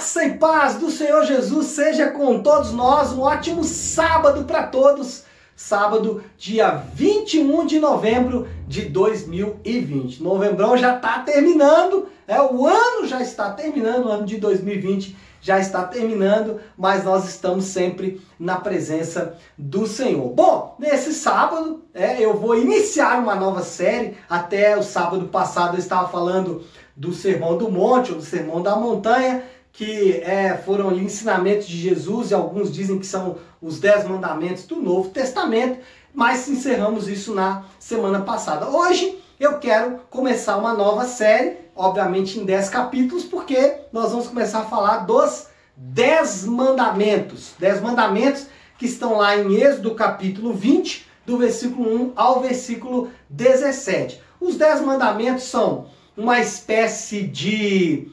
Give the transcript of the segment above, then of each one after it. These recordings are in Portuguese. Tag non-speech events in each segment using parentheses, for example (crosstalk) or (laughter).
Graça e paz do Senhor Jesus seja com todos nós. Um ótimo sábado para todos. Sábado, dia 21 de novembro de 2020. Novembrão já está terminando, é o ano já está terminando, o ano de 2020 já está terminando, mas nós estamos sempre na presença do Senhor. Bom, nesse sábado é, eu vou iniciar uma nova série. Até o sábado passado eu estava falando do Sermão do Monte ou do Sermão da Montanha que é, foram ali ensinamentos de Jesus e alguns dizem que são os dez mandamentos do Novo Testamento, mas encerramos isso na semana passada. Hoje eu quero começar uma nova série, obviamente em dez capítulos, porque nós vamos começar a falar dos dez mandamentos. Dez mandamentos que estão lá em Êxodo capítulo 20, do versículo 1 ao versículo 17. Os dez mandamentos são uma espécie de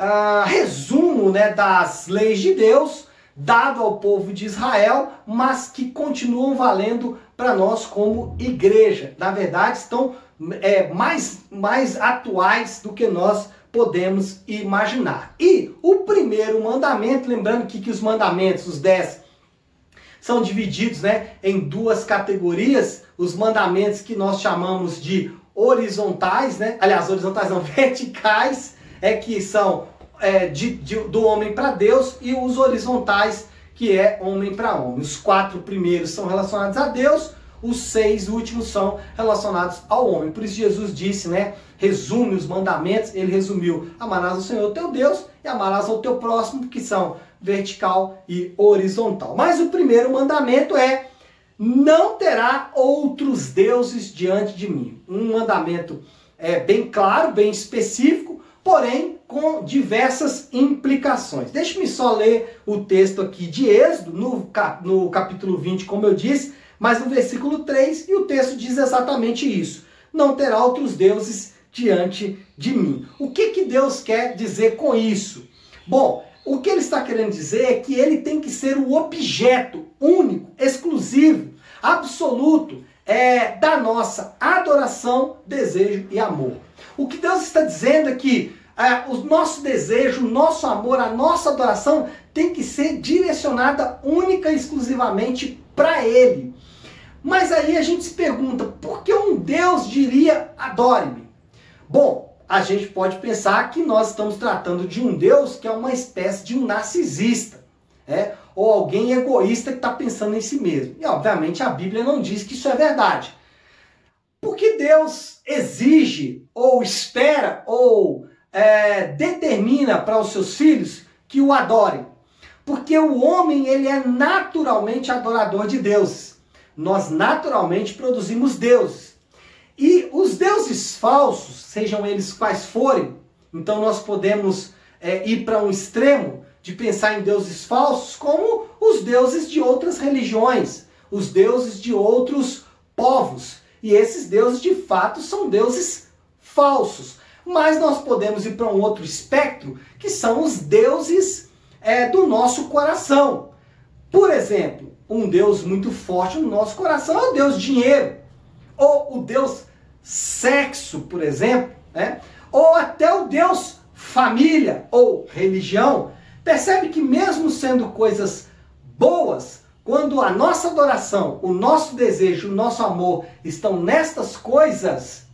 uh, resumo né, das leis de Deus dado ao povo de Israel, mas que continuam valendo para nós como igreja. Na verdade, estão é, mais, mais atuais do que nós podemos imaginar. E o primeiro mandamento, lembrando que, que os mandamentos, os dez, são divididos né, em duas categorias, os mandamentos que nós chamamos de horizontais, né? aliás, horizontais não, (laughs) verticais, é que são é, de, de, do homem para Deus e os horizontais, que é homem para homem. Os quatro primeiros são relacionados a Deus, os seis últimos são relacionados ao homem. Por isso Jesus disse, né? Resume os mandamentos, ele resumiu: amarás o Senhor teu Deus e amarás ao teu próximo, que são vertical e horizontal. Mas o primeiro mandamento é: não terá outros deuses diante de mim. Um mandamento é bem claro, bem específico, porém com diversas implicações. Deixe-me só ler o texto aqui de Êxodo, no, no capítulo 20, como eu disse, mas no versículo 3, e o texto diz exatamente isso: Não terá outros deuses diante de mim. O que, que Deus quer dizer com isso? Bom, o que ele está querendo dizer é que ele tem que ser o objeto único, exclusivo, absoluto é, da nossa adoração, desejo e amor. O que Deus está dizendo é que o nosso desejo, o nosso amor, a nossa adoração tem que ser direcionada única e exclusivamente para Ele. Mas aí a gente se pergunta, por que um Deus diria adore-me? Bom, a gente pode pensar que nós estamos tratando de um Deus que é uma espécie de um narcisista, é? ou alguém egoísta que está pensando em si mesmo. E obviamente a Bíblia não diz que isso é verdade. Porque Deus exige, ou espera, é, determina para os seus filhos que o adorem. Porque o homem ele é naturalmente adorador de Deus. Nós naturalmente produzimos deuses. E os deuses falsos, sejam eles quais forem, então nós podemos é, ir para um extremo de pensar em deuses falsos como os deuses de outras religiões, os deuses de outros povos. E esses deuses de fato são deuses falsos. Mas nós podemos ir para um outro espectro, que são os deuses é, do nosso coração. Por exemplo, um Deus muito forte no nosso coração é o Deus dinheiro, ou o Deus sexo, por exemplo, né? ou até o Deus família ou religião. Percebe que, mesmo sendo coisas boas, quando a nossa adoração, o nosso desejo, o nosso amor estão nestas coisas,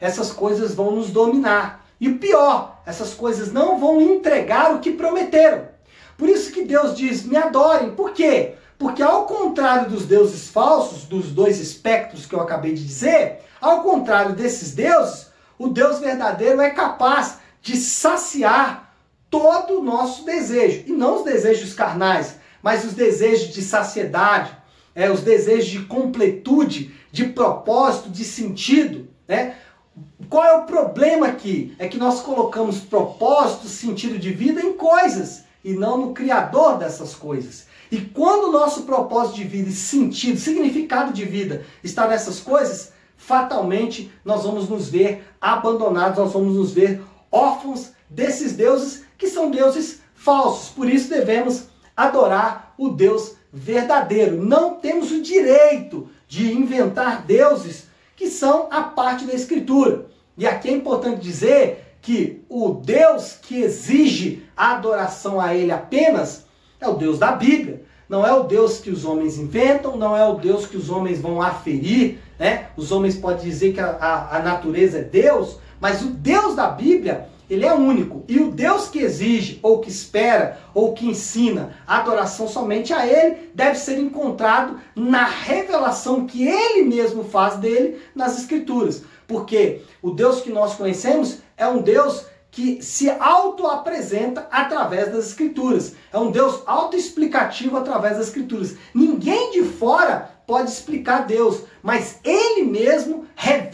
essas coisas vão nos dominar. E o pior, essas coisas não vão entregar o que prometeram. Por isso que Deus diz: me adorem. Por quê? Porque ao contrário dos deuses falsos, dos dois espectros que eu acabei de dizer, ao contrário desses deuses, o Deus verdadeiro é capaz de saciar todo o nosso desejo. E não os desejos carnais, mas os desejos de saciedade, é, os desejos de completude, de propósito, de sentido. Né? Qual é o problema aqui? É que nós colocamos propósito, sentido de vida em coisas e não no Criador dessas coisas. E quando o nosso propósito de vida, sentido, significado de vida está nessas coisas, fatalmente nós vamos nos ver abandonados, nós vamos nos ver órfãos desses deuses que são deuses falsos. Por isso devemos adorar o Deus verdadeiro. Não temos o direito de inventar deuses que são a parte da Escritura. E aqui é importante dizer que o Deus que exige a adoração a Ele apenas é o Deus da Bíblia. Não é o Deus que os homens inventam, não é o Deus que os homens vão aferir, né? Os homens podem dizer que a, a, a natureza é Deus, mas o Deus da Bíblia, ele é único. E o Deus que exige, ou que espera, ou que ensina adoração somente a Ele, deve ser encontrado na revelação que Ele mesmo faz dele nas Escrituras. Porque o Deus que nós conhecemos é um Deus que se auto-apresenta através das Escrituras. É um Deus autoexplicativo através das Escrituras. Ninguém de fora pode explicar Deus, mas Ele mesmo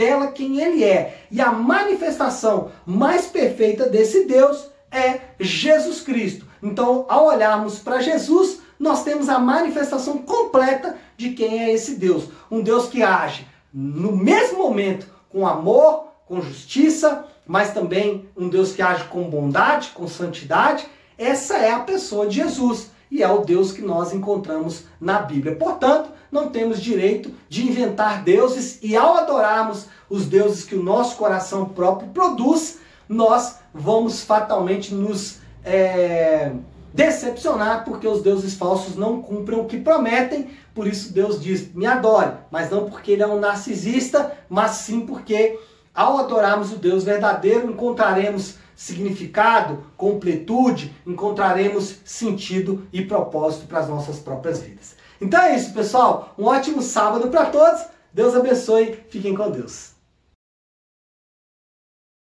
revela quem Ele é. E a manifestação mais perfeita desse Deus é Jesus Cristo. Então, ao olharmos para Jesus, nós temos a manifestação completa de quem é esse Deus. Um Deus que age no mesmo momento com amor, com justiça, mas também um Deus que age com bondade, com santidade. Essa é a pessoa de Jesus e é o Deus que nós encontramos na Bíblia. Portanto, não temos direito de inventar deuses e ao adorarmos os deuses que o nosso coração próprio produz, nós vamos fatalmente nos é, decepcionar porque os deuses falsos não cumprem o que prometem. Por isso Deus diz: me adore, mas não porque ele é um narcisista, mas sim porque ao adorarmos o Deus verdadeiro, encontraremos significado, completude, encontraremos sentido e propósito para as nossas próprias vidas. Então é isso, pessoal. Um ótimo sábado para todos. Deus abençoe. Fiquem com Deus.